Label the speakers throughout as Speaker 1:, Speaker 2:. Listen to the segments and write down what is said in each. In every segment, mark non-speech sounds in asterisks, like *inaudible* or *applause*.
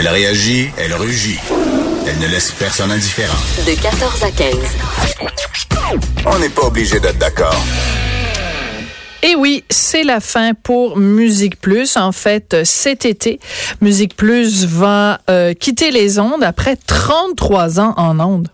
Speaker 1: Elle réagit, elle rugit. Elle ne laisse personne indifférent.
Speaker 2: De 14 à 15.
Speaker 1: On n'est pas obligé d'être d'accord.
Speaker 3: Et oui, c'est la fin pour Musique Plus. En fait, cet été, Musique Plus va euh, quitter les ondes après 33 ans en ondes.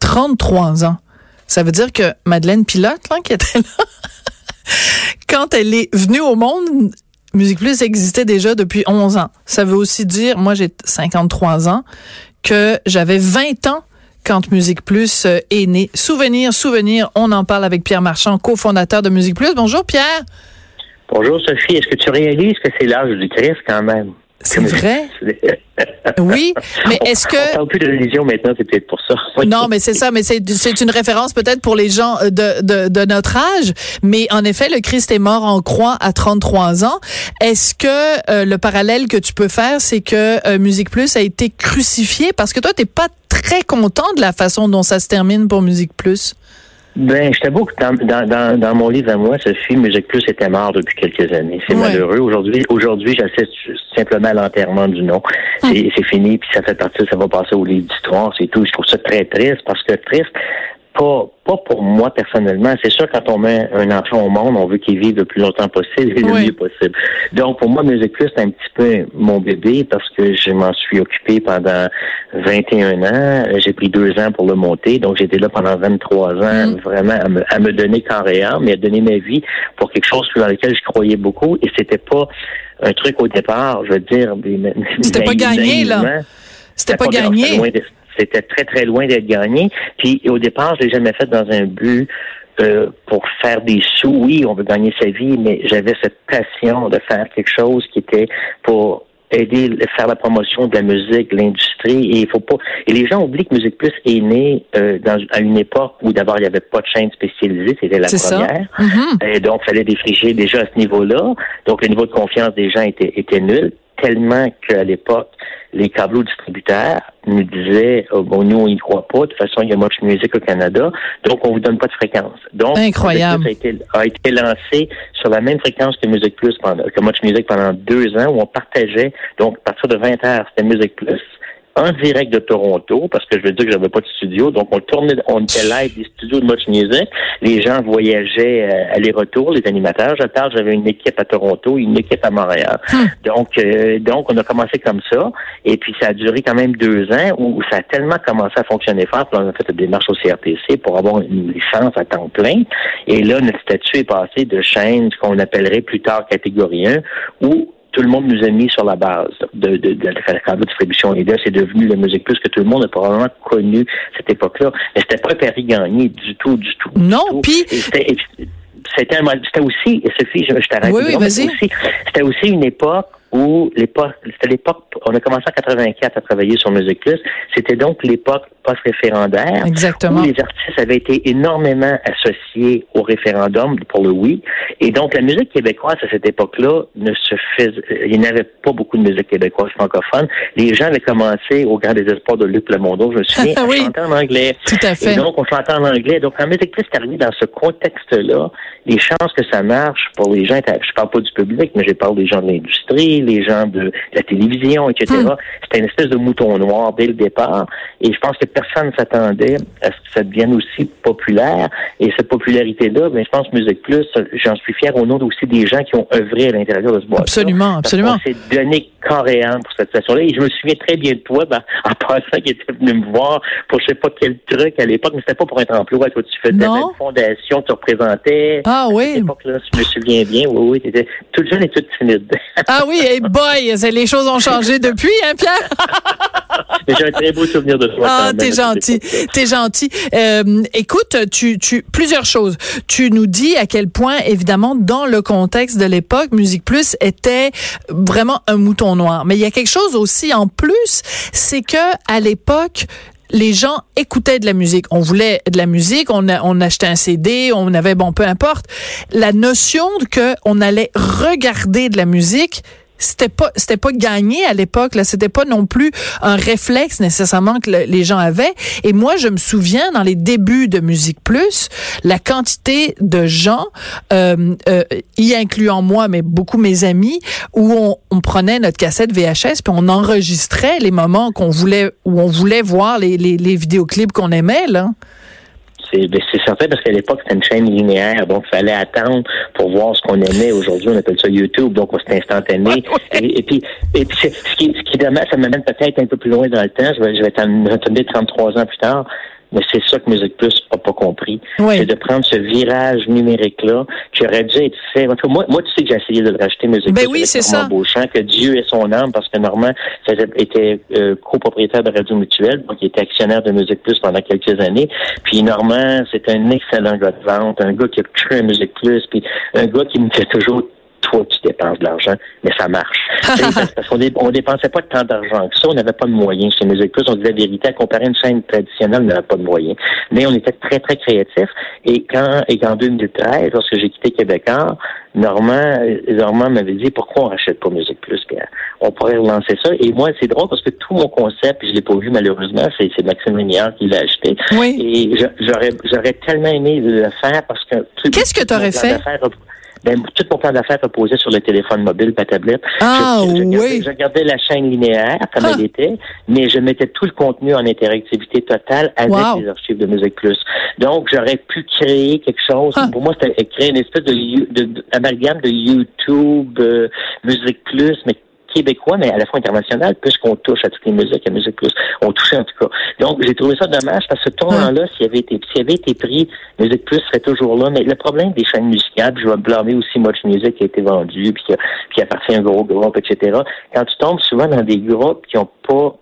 Speaker 3: 33 ans. Ça veut dire que Madeleine Pilote, là, qui était là, *laughs* quand elle est venue au monde, Musique Plus existait déjà depuis 11 ans. Ça veut aussi dire, moi j'ai 53 ans, que j'avais 20 ans quand Musique Plus euh, est né. Souvenir, souvenir, on en parle avec Pierre Marchand, cofondateur de Musique Plus. Bonjour Pierre.
Speaker 4: Bonjour Sophie, est-ce que tu réalises que c'est l'âge du Christ quand même?
Speaker 3: C'est vrai? oui, mais est-ce que...
Speaker 4: On parle plus de religion maintenant, c'est peut-être pour ça. *laughs*
Speaker 3: Non, mais c'est ça, mais c'est une référence peut-être pour les gens euh, de, de, de, notre âge. Mais en effet, le Christ est mort en croix à 33 ans. Est-ce que euh, le parallèle que tu peux faire, c'est que euh, Musique Plus a été crucifié? Parce que toi, t'es pas très content de la façon dont ça se termine pour Musique Plus.
Speaker 4: Ben, je t'avoue que dans, dans, dans, mon livre à moi, Sophie, Musique Plus était mort depuis quelques années. C'est malheureux. Aujourd'hui, aujourd'hui, j'assiste simplement à l'enterrement du nom. C'est fini, puis ça fait partie, ça va passer au livre d'histoire, c'est tout. Je trouve ça très triste parce que triste, pas, pas pour moi personnellement. C'est sûr, quand on met un enfant au monde, on veut qu'il vive le plus longtemps possible et le mieux possible. Donc, pour moi, Musique Plus, c'est un petit peu mon bébé parce que je m'en suis occupé pendant 21 ans. J'ai pris deux ans pour le monter. Donc, j'étais là pendant 23 ans, mm. vraiment à me, à me donner corps et âme et à donner ma vie pour quelque chose dans lequel je croyais beaucoup. Et c'était pas un truc au départ, je veux dire.
Speaker 3: C'était pas gagné, là. C'était pas, pas gagné
Speaker 4: c'était très, très loin d'être gagné. Puis au départ, je l'ai jamais fait dans un but euh, pour faire des sous. Oui, on veut gagner sa vie, mais j'avais cette passion de faire quelque chose qui était pour aider à faire la promotion de la musique, de l'industrie. Et il faut pas. Et les gens oublient que Musique Plus est né euh, dans, à une époque où d'abord il n'y avait pas de chaîne spécialisée, c'était la première. Mm-hmm. Et donc, il fallait défricher déjà à ce niveau-là. Donc, le niveau de confiance des gens était, était nul, tellement qu'à l'époque, les câbleaux distributeurs nous disaient oh, bon nous on y croit pas de toute façon il y a Much Music au Canada donc on vous donne pas de fréquence. Donc
Speaker 3: incroyable.
Speaker 4: a été, a été lancé sur la même fréquence que Music Plus pendant que Much Music pendant deux ans où on partageait donc à partir de 20 heures c'était Music Plus en direct de Toronto, parce que je veux dire que j'avais pas de studio, donc on tournait, on était live des studios de Much Music. Les gens voyageaient euh, aller-retour, les animateurs. Je parle, j'avais une équipe à Toronto, une équipe à Montréal. Hum. Donc, euh, donc on a commencé comme ça, et puis ça a duré quand même deux ans où, ça a tellement commencé à fonctionner fort. Puis on a fait des démarche au CRTC pour avoir une licence à temps plein. Et là, notre statut est passé de chaîne, ce qu'on appellerait plus tard catégorie 1, où tout le monde nous a mis sur la base de, de, de, la distribution. Et là, c'est devenu la musique plus que tout le monde a probablement connu cette époque-là. Mais c'était pas Paris gagné du tout, du tout.
Speaker 3: Non, puis...
Speaker 4: C'était c'était aussi, Sophie, je, je t'arrête.
Speaker 3: Oui, oui, vas-y.
Speaker 4: C'était aussi une époque où l'époque, c'était l'époque, on a commencé en 84 à travailler sur Musique Plus. C'était donc l'époque post-référendaire.
Speaker 3: Exactement.
Speaker 4: Où les artistes avaient été énormément associés au référendum pour le oui. Et donc, la musique québécoise à cette époque-là ne se faisait, il n'y avait pas beaucoup de musique québécoise francophone. Les gens avaient commencé au grand désespoir de Luc Lemondo, je me *laughs* souviens, à chanter en anglais.
Speaker 3: Tout à fait.
Speaker 4: Et donc, on chantait en anglais. Donc, quand Musique Plus arrivé dans ce contexte-là, les chances que ça marche pour les gens, je parle pas du public, mais je parle des gens de l'industrie, les gens de la télévision, etc. Hmm. C'était une espèce de mouton noir dès le départ. Et je pense que personne ne s'attendait à ce que ça devienne aussi populaire. Et cette popularité-là, ben, je pense Musique Plus, j'en suis fier au nom aussi des gens qui ont œuvré à l'intérieur de ce bois.
Speaker 3: Absolument, absolument.
Speaker 4: On s'est donné carrément pour cette situation-là. Et je me souviens très bien de toi, ben, en *laughs* passant, qui était venu me voir pour je sais pas quel truc à l'époque, mais c'était pas pour être emploi. Toi, tu faisais une fondation, tu représentais.
Speaker 3: Ah oui. À
Speaker 4: l'époque-là, je me souviens bien. Oui, oui, tu étais toute jeune et toute timide.
Speaker 3: ah oui, et boy, les choses ont changé depuis, hein, Pierre? *laughs*
Speaker 4: J'ai un très beau souvenir de toi.
Speaker 3: Ah, t'es gentil, t'es gentil. Euh, écoute, tu, tu, plusieurs choses. Tu nous dis à quel point, évidemment, dans le contexte de l'époque, Musique Plus était vraiment un mouton noir. Mais il y a quelque chose aussi en plus, c'est que à l'époque, les gens écoutaient de la musique. On voulait de la musique, on, a- on achetait un CD, on avait, bon, peu importe. La notion que on allait regarder de la musique, c'était pas c'était pas gagné à l'époque là. C'était pas non plus un réflexe nécessairement que le- les gens avaient. Et moi je me souviens dans les débuts de Musique Plus la quantité de gens euh, euh, y incluant moi mais beaucoup mes amis où on, on prenait notre cassette VHS puis on enregistrait les moments qu'on voulait où on voulait voir les les, les vidéoclips qu'on aimait là
Speaker 4: C'est ben, c'est certain parce qu'à l'époque, c'était une chaîne linéaire, donc il fallait attendre pour voir ce qu'on aimait. Aujourd'hui, on appelle ça YouTube, donc c'était instantané. Et, et puis, et puis c'est- ce, qui, ce qui ça m'amène peut-être un peu plus loin dans le temps. Je vais, je vais retourner 33 ans plus tard. Mais c'est ça que Musique Plus n'a pas compris.
Speaker 3: Oui.
Speaker 4: C'est de prendre ce virage numérique-là qui aurait dû être fait. En tout cas, moi, moi, tu sais que j'ai essayé de le racheter Musique
Speaker 3: Ben
Speaker 4: Plus
Speaker 3: oui, c'est
Speaker 4: Normand
Speaker 3: ça.
Speaker 4: Beauchamp, que Dieu ait son âme, parce que Normand était euh, copropriétaire de Radio Mutuelle, donc il était actionnaire de Musique Plus pendant quelques années. Puis Normand, c'est un excellent gars de vente, un gars qui a cru à Musique Plus, puis un gars qui me fait toujours toi, tu dépenses de l'argent, mais ça marche. *laughs* Tu parce qu'on dé- on dépensait pas tant d'argent que ça, on n'avait pas de moyens chez Musique Plus. On disait la vérité, à comparer une chaîne traditionnelle, on n'avait pas de moyens. Mais on était très, très créatifs. Et quand, et qu'en 2013, lorsque j'ai quitté Québécois, Normand, Normand m'avait dit pourquoi on rachète pas Musique Plus, on pourrait relancer ça. Et moi, c'est drôle parce que tout mon concept, je l'ai pas vu malheureusement, c'est, c'est Maxime Lénière qui l'a acheté.
Speaker 3: Oui.
Speaker 4: Et j'aurais, j'aurais tellement aimé le faire parce que tout-
Speaker 3: Qu'est-ce que
Speaker 4: mon plan
Speaker 3: fait?
Speaker 4: Ben, tout mon plan d'affaires reposait sur le téléphone mobile, pas tablette.
Speaker 3: Ah,
Speaker 4: je,
Speaker 3: oui.
Speaker 4: gardais, je gardais la chaîne linéaire comme
Speaker 3: Ah.
Speaker 4: elle était, mais je mettais tout le contenu en interactivité totale avec
Speaker 3: Wow.
Speaker 4: les archives de Musique Plus. Donc, j'aurais pu créer quelque chose.
Speaker 3: Ah.
Speaker 4: Pour moi, c'était créer une espèce de, de- amalgame de YouTube, euh, Musique Plus, mais québécois, mais à la fois international, puisqu'on touche à toutes les musiques, à Musique Plus. On touchait en tout cas. Donc, j'ai trouvé ça dommage parce que ce tournant-là, s'il avait été, s'il avait été pris, Musique Plus serait toujours là. Mais le problème des chaînes musicales, puis je vais blâmer aussi Much Music qui a été vendu, puis qui, a- qui appartient à un gros groupe, etc. Quand tu tombes souvent dans des groupes qui n'ont pas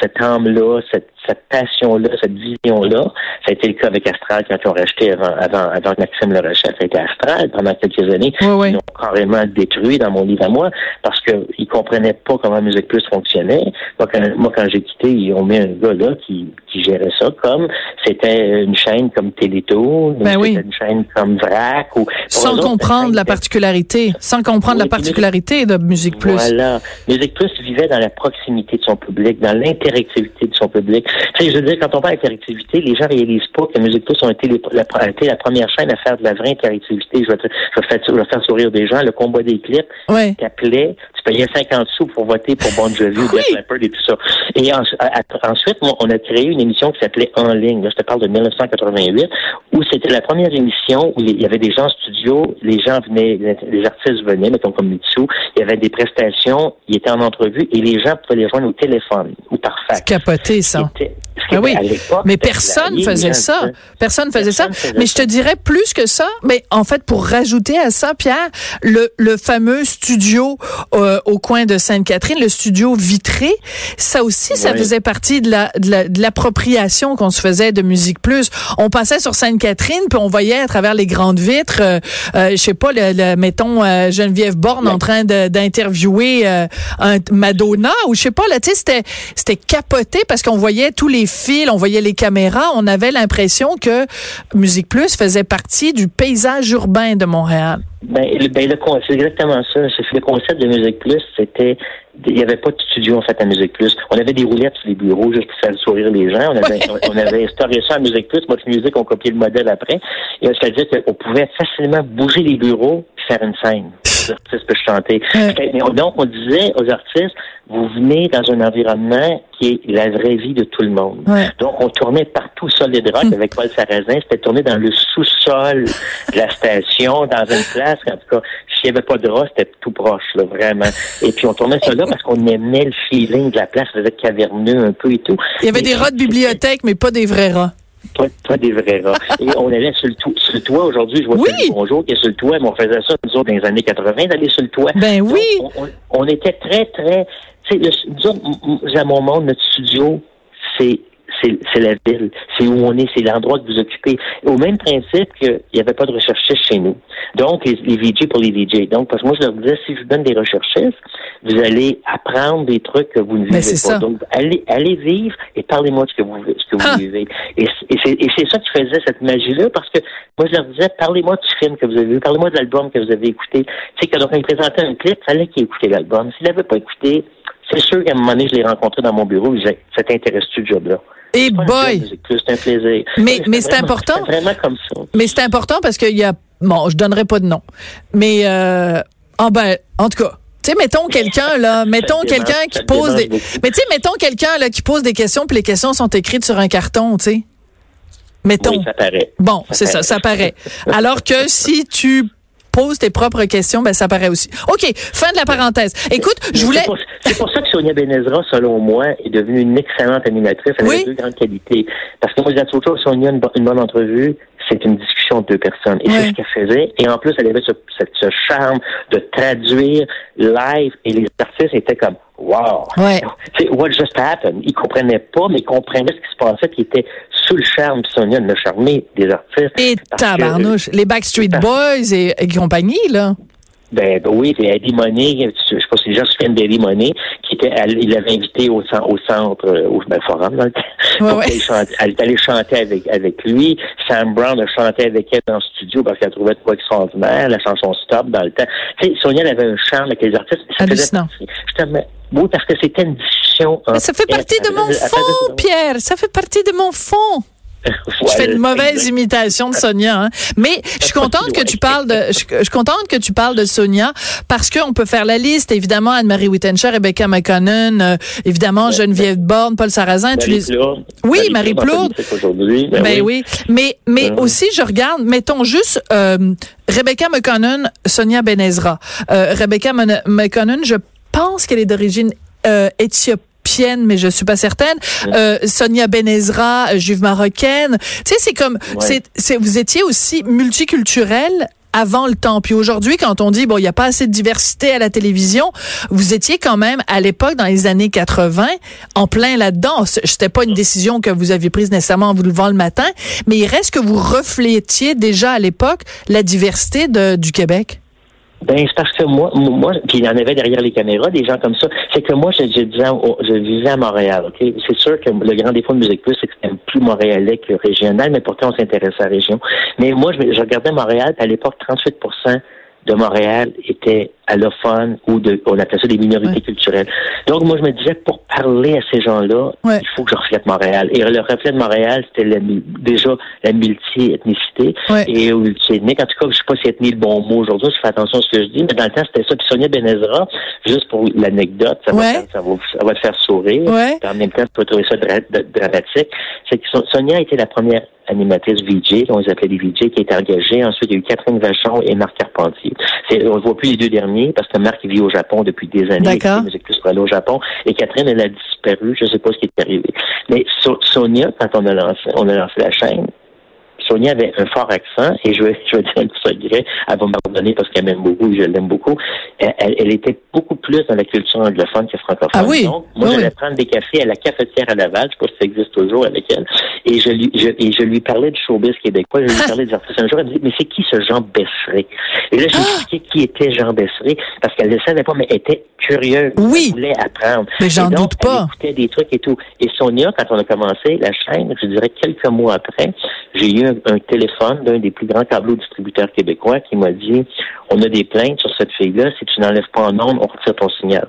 Speaker 4: cette âme-là, cette, cette passion-là, cette vision-là. Ça a été le cas avec Astral quand ils ont racheté avant, avant, avant que Maxime le rachète. Ça a été Astral pendant quelques années.
Speaker 3: Oui, oui.
Speaker 4: Ils l'ont carrément détruit dans mon livre à moi parce qu'ils comprenaient pas comment Musique Plus fonctionnait. Moi, quand, moi, quand j'ai quitté, ils ont mis un gars là qui, qui gérait ça comme c'était une chaîne comme Télétoon,
Speaker 3: Ben oui.
Speaker 4: une chaîne comme Vrac ou
Speaker 3: Sans
Speaker 4: autres,
Speaker 3: comprendre la particularité, sans comprendre la particularité de Musique Plus.
Speaker 4: voilà. Musique Plus vivait dans la proximité de son public, dans l'interactivité de son public. Tu sais, je veux dire, quand on parle d'interactivité, les gens réalisent pas que Musique Plus ont été, les- la, a été la première chaîne à faire de la vraie interactivité. Je vais, te- je vais faire, je vais faire sourire des gens. Le combat des clips,
Speaker 3: Ouais.
Speaker 4: t'appelais, tu payais 50 sous pour voter pour Bon Jovi ou. Def Leppard et tout ça. Et en- à- à- ensuite, on a créé une émission qui s'appelait En ligne. Là, je te parle de 1988, où c'était la première émission où il y avait des gens en studio, les gens venaient, les artistes venaient, mettons comme Mitsu, il y avait des prestations, ils étaient en entrevue et les gens pouvaient les joindre au téléphone ou par fax.
Speaker 3: Capoté, ça.
Speaker 4: C'était- qui
Speaker 3: Ah oui,
Speaker 4: était à l'époque,
Speaker 3: mais personne faisait ça. Personne faisait ça.
Speaker 4: Faisait
Speaker 3: Mais je te dirais plus que ça. Mais en fait, pour rajouter à ça, Pierre, le, le fameux studio euh, au coin de Sainte-Catherine, le studio vitré, ça aussi, ça faisait partie de la de la- de l'appropriation qu'on se faisait de Musique Plus. On passait sur Sainte-Catherine, puis on voyait à travers les grandes vitres, euh, euh, je sais pas, le, le- mettons euh, Geneviève Borne en train de- d'interviewer euh, un Madonna ou je sais pas là, tu sais, c'était c'était capoté parce qu'on voyait tous les fils, on voyait les caméras, on avait l'impression que Musique Plus faisait partie du paysage urbain de Montréal.
Speaker 4: Ben, ben, c'est exactement ça. Le concept de Musique Plus, c'était il n'y avait pas de studio en fait à Musique Plus. On avait des roulettes sur les bureaux juste pour faire sourire les gens. On avait, on, on avait instauré ça à Musique Plus. Moi, Musique, on copié le modèle après. Et c'est-à-dire qu'on pouvait facilement bouger les bureaux et faire une scène. Les artistes peuvent chanter. Mais on- donc, on disait aux artistes, vous venez dans un environnement qui est la vraie vie de tout le monde.
Speaker 3: Ouais.
Speaker 4: Donc, on tournait partout Solid Rock avec Paul Sarrazin. C'était tourné dans le sous-sol de la station, dans une place. En tout cas, s'il n'y avait pas de rats, c'était tout proche, là, vraiment. Et puis, on tournait ça là parce qu'on aimait le feeling de la place. Ça faisait caverneux un peu et tout.
Speaker 3: Il y avait des rats de bibliothèque, mais pas des vrais rats.
Speaker 4: Pas, pas des vrais rats. *laughs* Et on allait sur le, toit- sur le toit. Aujourd'hui, je vois
Speaker 3: Oui.
Speaker 4: Salut Bonjour qui est sur le toit, mais on faisait ça, nous autres, dans les années 80, d'aller sur le toit.
Speaker 3: Ben
Speaker 4: Donc,
Speaker 3: oui.
Speaker 4: On, on- on était très, très Tu sais, le- nous autres, à mon monde, notre studio, c'est c'est la ville, c'est où on est, c'est l'endroit que vous occupez. Au même principe qu'il n'y avait pas de recherchistes chez nous. Donc, les, les VJ pour les VJ. Donc, parce que moi, je leur disais, si je vous donne des recherchistes, vous allez apprendre des trucs que vous ne
Speaker 3: Ben,
Speaker 4: vivez pas.
Speaker 3: ça.
Speaker 4: Donc, allez, allez vivre et parlez-moi de ce que vous, ce que vous
Speaker 3: Ah.
Speaker 4: vivez. Et, c'est ça qui faisait cette magie-là, parce que moi, je leur disais, parlez-moi du film que vous avez vu, parlez-moi de l'album que vous avez écouté. Tu sais, que donc, quand ils présentaient un clip, il fallait qu'ils écoutent l'album. S'ils l'avaient pas écouté, c'est sûr qu'à un moment donné, je l'ai rencontré dans mon bureau, je disais, ça t'intéresse-tu le job-là?
Speaker 3: Et
Speaker 4: un
Speaker 3: boy!
Speaker 4: C'est un plaisir.
Speaker 3: Mais- mais c'est important.
Speaker 4: Vraiment comme ça.
Speaker 3: Mais c'est important parce qu'il y a, bon, je donnerai pas de nom, mais euh, ah ben, en tout cas. Tu sais, mettons quelqu'un là, *laughs* mettons quelqu'un qui pose des,
Speaker 4: beaucoup.
Speaker 3: mais tu sais, mettons quelqu'un là qui pose des questions, puis les questions sont écrites sur un carton, tu sais. Mettons.
Speaker 4: Oui, ça paraît.
Speaker 3: Bon, c'est ça, ça paraît. Alors que si tu poses tes propres questions, ben ça paraît aussi. OK, fin de la parenthèse. Écoute, je voulais
Speaker 4: C'est pour, ça que Sonia Benezra, selon moi, est devenue une excellente animatrice. Elle
Speaker 3: Oui.
Speaker 4: a deux grandes qualités. Parce que moi, je dis toujours, Sonia, une bonne entrevue, c'est une discussion de deux personnes. Et
Speaker 3: Ouais.
Speaker 4: c'est ce qu'elle faisait. Et en plus, elle avait ce, ce, ce charme de traduire live. Et les artistes étaient comme, wow!
Speaker 3: Ouais.
Speaker 4: What just happened? Ils comprenaient pas, mais ils comprenaient ce qui se passait, puis ils étaient sous le charme. Sonia l'a charmé des artistes.
Speaker 3: et
Speaker 4: Parce que-
Speaker 3: tabarnouche, les Backstreet Boys et, et compagnie là.
Speaker 4: Ben, ben oui, c'est Eddie Money, je sais pas si les gens se souviennent d'Eddie Money, était, elle- il l'avait invité au, au centre, euh, au ben, forum, dans le temps.
Speaker 3: Ouais, ouais.
Speaker 4: chante- Elle est allée chanter avec, avec lui. Sam Brown a chanté avec elle dans le studio parce qu'elle trouvait trop extraordinaire, la chanson Stop dans le temps. Tu sais, Sonia, elle avait un charme avec les artistes.
Speaker 3: Hallucinant.
Speaker 4: oui, parce que c'était une discussion.
Speaker 3: Mais ça fait partie de mon fond, Pierre. Ça fait partie de mon fond. *laughs* Je fais une mauvaise imitation de Sonia, hein. mais je suis contente que tu parles de, je, je suis contente que tu parles de Sonia parce qu'on peut faire la liste. Évidemment, Anne-Marie Wittenscher, Rebecca McConnell, euh, évidemment Geneviève Borne, Paul Sarrazin, tu les. Oui, Marie Plourde.
Speaker 4: aujourd'hui.
Speaker 3: Ben oui. Mais, mais
Speaker 4: Ben oui.
Speaker 3: aussi, je regarde, mettons juste euh, Rebecca McConnell, Sonia Benezra. Euh, Rebecca McConnell, je pense qu'elle est d'origine euh, éthiopienne, mais je suis pas certaine. Euh, Sonia Benezra, euh, juive marocaine. Tu sais, c'est comme, c'est, c'est, vous étiez aussi multiculturel avant le temps. Puis aujourd'hui, quand on dit, bon, il n'y a pas assez de diversité à la télévision, vous étiez quand même, à l'époque, dans les années 80, en plein là-dedans. C'était pas une décision que vous aviez prise nécessairement en vous levant le matin, mais il reste que vous reflétiez déjà à l'époque la diversité de, du Québec.
Speaker 4: Ben, c'est parce que moi, moi, puis il y en avait derrière les caméras, des gens comme ça. C'est que moi, je, disais je vivais à Montréal, OK? C'est sûr que le grand défaut de Musique Plus, c'est que c'était plus montréalais que régional, mais pourtant, on s'intéressait à la région. Mais moi, je, je regardais Montréal, à l'époque, 38 de Montréal était allophone ou de, on appelait ça des minorités
Speaker 3: Ouais.
Speaker 4: culturelles. Donc, moi, je me disais, pour parler à ces gens-là,
Speaker 3: Ouais.
Speaker 4: il faut que je reflète Montréal. Et le reflet de Montréal, c'était la déjà la multi-ethnicité
Speaker 3: Ouais.
Speaker 4: et multi-ethnique. En tout cas, je sais pas si ethnie le bon mot aujourd'hui, je fais attention à ce que je dis, mais dans le temps, c'était ça. Puis Sonia Benezra, juste pour l'anecdote, ça, va ça, va, ça va te faire sourire. En même temps, tu peux trouver ça dra- dra- dramatique. C'est que Son- Sonia était la première animatrice VJ, on les appelait les VJ, qui était engagée. Ensuite, il y a eu Catherine Vachon et Marc Carpentier. C'est- on ne voit plus les deux derniers parce que Marc vit au Japon depuis des années.
Speaker 3: D'accord.
Speaker 4: Musique Plus pour aller au Japon. Et Catherine, elle a disparu. Je ne sais pas ce qui est arrivé. Mais So- Sonia, quand on a lancé, on a lancé la chaîne, Sonia avait un fort accent, et je vais, *laughs* je vais dire un petit secret, elle va me pardonner parce qu'elle m'aime beaucoup et je l'aime beaucoup. Elle, elle- elle était beaucoup plus dans la culture anglophone que francophone.
Speaker 3: Ah oui?
Speaker 4: Donc, moi,
Speaker 3: Oui,
Speaker 4: j'allais prendre des cafés à la cafetière à Laval, je sais pas si ça existe toujours avec elle, et je lui, je, et je lui parlais du showbiz québécois, je lui *laughs* parlais des artistes. Un jour, elle me dit, mais c'est qui ce Jean Besseré? Et là, j'ai
Speaker 3: Ah!
Speaker 4: expliqué qui était Jean Besseré, parce qu'elle ne savait pas, mais elle était curieuse.
Speaker 3: Oui.
Speaker 4: Voulait apprendre.
Speaker 3: Mais j'en doute pas.
Speaker 4: Elle écoutait des trucs et tout. Et Sonia, quand on a commencé la chaîne, je dirais quelques mois après, j'ai eu un, un téléphone d'un des plus grands tableaux distributeurs québécois qui m'a dit on a des plaintes sur cette fille-là, si tu n'enlèves pas en ondes, on retire ton signal.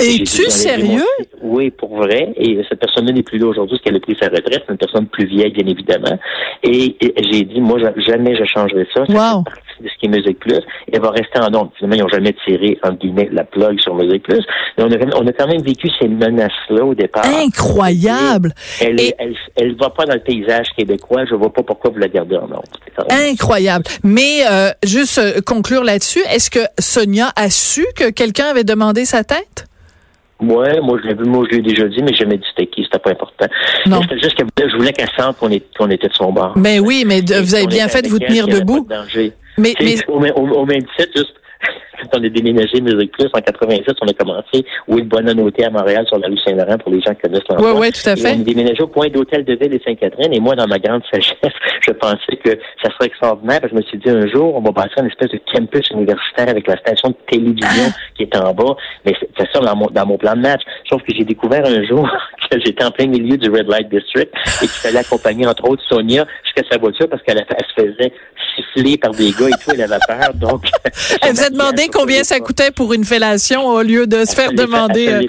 Speaker 3: Es-tu sérieux?
Speaker 4: Oui, pour vrai. Et cette personne-là n'est plus là aujourd'hui parce qu'elle a pris sa retraite. C'est une personne plus vieille, bien évidemment. Et, et j'ai dit, moi, ja- jamais je changerai ça. Ça
Speaker 3: Wow.
Speaker 4: fait partie de ce qui est Musique Plus. Elle va rester en ondes. Finalement, ils n'ont jamais tiré, entre guillemets, la plug sur Musique Plus. Mais on a, on a quand même vécu ces menaces-là au départ.
Speaker 3: Incroyable.
Speaker 4: Elle,
Speaker 3: Et-
Speaker 4: elle, elle va pas dans le paysage québécois. Je vois pas pourquoi vous la gardez en ondes.
Speaker 3: Incroyable. Mais euh, juste euh, conclure là-dessus, est-ce que Sonia a su que quelqu'un avait demandé sa tête?
Speaker 4: Ouais, moi je l'ai vu, moi je l'ai déjà dit, mais j'ai jamais dit c'était qui, c'était pas important.
Speaker 3: Non.
Speaker 4: Mais C'était juste que je voulais qu'elle sente qu'on est- qu'on était de son bord.
Speaker 3: Ben oui, mais de- vous avez bien fait de vous tenir debout.
Speaker 4: pas de danger.
Speaker 3: Mais, mais
Speaker 4: Au, au- au même titre, juste quand *laughs* on a déménagé Musique Plus en 87, on a commencé au Bonne-Hôtel à Montréal sur la rue Saint-Laurent pour les gens qui connaissent l'endroit.
Speaker 3: Oui, oui, tout à fait.
Speaker 4: Et on a déménagé au point d'hôtel de ville et Sainte-Catherine. Et moi, dans ma grande sagesse, *laughs* je pensais que ça serait extraordinaire. Je me suis dit, un jour, on va passer une espèce de campus universitaire avec la station de télévision
Speaker 3: Ah.
Speaker 4: qui est en bas. Mais c'est ça dans mon, dans mon plan de match. Sauf que j'ai découvert un jour *laughs* que j'étais en plein milieu du Red Light District et qu'il fallait accompagner, entre autres, Sonia jusqu'à sa voiture parce qu'elle elle se faisait siffler par des gars et tout. Elle avait peur. Donc,
Speaker 3: vous demandé combien ça coûtait pour une fellation au lieu de se faire *laughs* demander.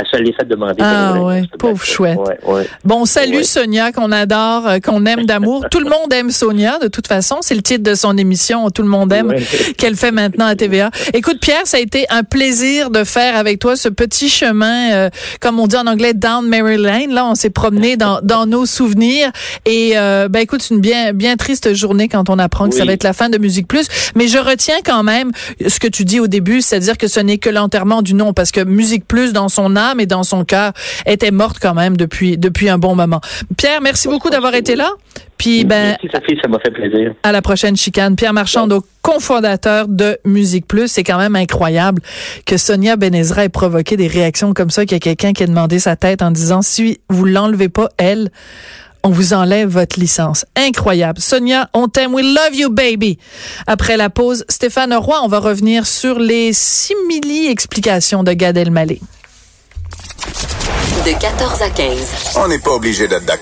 Speaker 4: Elle se l'est fait demander.
Speaker 3: Ah
Speaker 4: C'est
Speaker 3: pauvre chouette.
Speaker 4: Ouais, ouais.
Speaker 3: Bon, salut
Speaker 4: Ouais.
Speaker 3: Sonia, qu'on adore, euh, qu'on aime d'amour. Tout le monde aime Sonia, de toute façon. C'est le titre de son émission, Tout le monde aime, qu'elle fait maintenant à TVA. Écoute, Pierre, ça a été un plaisir de faire avec toi ce petit chemin, euh, comme on dit en anglais, down Mary Lane. Là, on s'est promené dans, dans nos souvenirs. Et euh, ben écoute, c'est une bien, bien triste journée quand on apprend que ça
Speaker 4: Oui.
Speaker 3: va être la fin de Musique Plus. Mais je retiens quand même ce que tu dis au début, c'est-à-dire que ce n'est que l'enterrement du nom, parce que Musique Plus, dans son âme et dans son cœur, était morte quand même depuis depuis un bon moment. Pierre, merci beaucoup d'avoir été là. Puis ben
Speaker 4: Merci Sophie, ça m'a fait plaisir.
Speaker 3: à la prochaine chicane. Pierre Marchand, donc cofondateur de Musique Plus. C'est quand même incroyable que Sonia Benezra ait provoqué des réactions comme ça, qu'il y a quelqu'un qui a demandé sa tête en disant si vous l'enlevez pas, elle, on vous enlève votre licence. Incroyable. Sonia, on t'aime. We love you, baby. Après la pause, Stéphane Roy, on va revenir sur les simili-explications de Gad Elmaleh.
Speaker 2: De 14 à 15.
Speaker 1: On n'est pas obligé d'être d'accord.